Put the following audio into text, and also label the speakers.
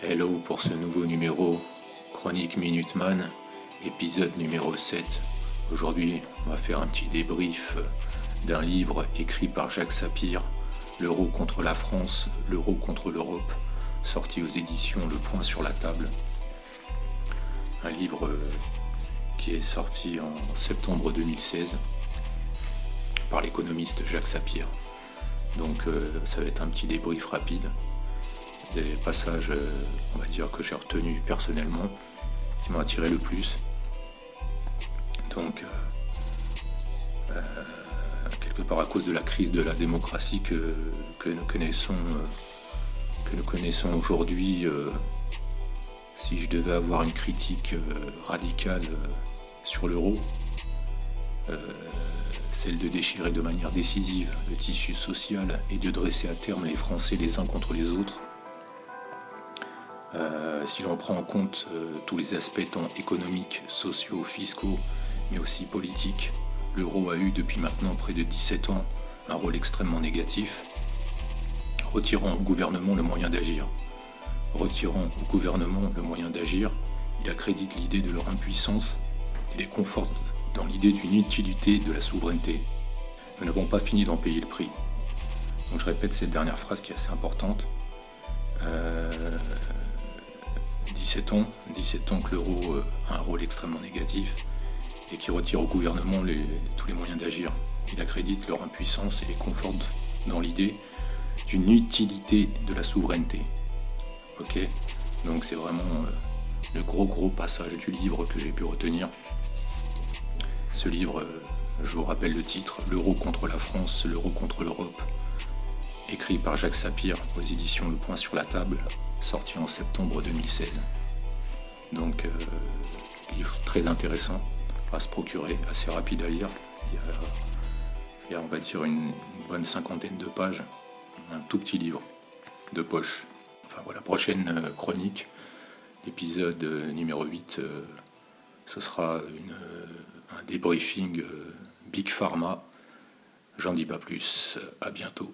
Speaker 1: Hello pour ce nouveau numéro Chronique Minuteman, épisode numéro 7. Aujourd'hui, on va faire un petit débrief d'un livre écrit par Jacques Sapir, L'euro contre la France, l'euro contre l'Europe, sorti aux éditions Le Point sur la table. Un livre qui est sorti en septembre 2016 par l'économiste Jacques Sapir. Donc euh, ça va être un petit débrief rapide des passages, euh, on va dire, que j'ai retenus personnellement, qui m'ont attiré le plus. Donc, euh, euh, quelque part à cause de la crise de la démocratie que, nous connaissons, que nous connaissons aujourd'hui, si je devais avoir une critique radicale sur l'euro, celle de déchirer de manière décisive le tissu social et de dresser à terme les Français les uns contre les autres, euh, si l'on prend en compte euh, tous les aspects tant économiques, sociaux, fiscaux, mais aussi politiques, l'euro a eu depuis maintenant près de 17 ans un rôle extrêmement négatif, retirant au gouvernement le moyen d'agir. Retirant au gouvernement le moyen d'agir, il accrédite l'idée de leur impuissance et les conforte dans l'idée d'une utilité de la souveraineté. Nous n'avons pas fini d'en payer le prix. Donc je répète cette dernière phrase qui est assez importante. Euh, 17 ans, 17 ans que l'euro euh, a un rôle extrêmement négatif et qui retire au gouvernement tous les moyens d'agir. Il accrédite leur impuissance et les conforte dans l'idée d'une utilité de la souveraineté. Ok? Donc c'est vraiment euh, le gros gros passage du livre que j'ai pu retenir. Ce livre, euh, je vous rappelle le titre, L'euro contre la France, l'euro contre l'Europe, écrit par Jacques Sapir aux éditions Le Point sur la table, sorti en septembre 2016. Donc, euh, livre très intéressant à se procurer, assez rapide à lire. Il y a, on va dire, une, bonne cinquantaine de pages, un tout petit livre de poche. Enfin voilà, prochaine euh, chronique, épisode euh, numéro 8, ce sera un débriefing Big Pharma. J'en dis pas plus, à bientôt.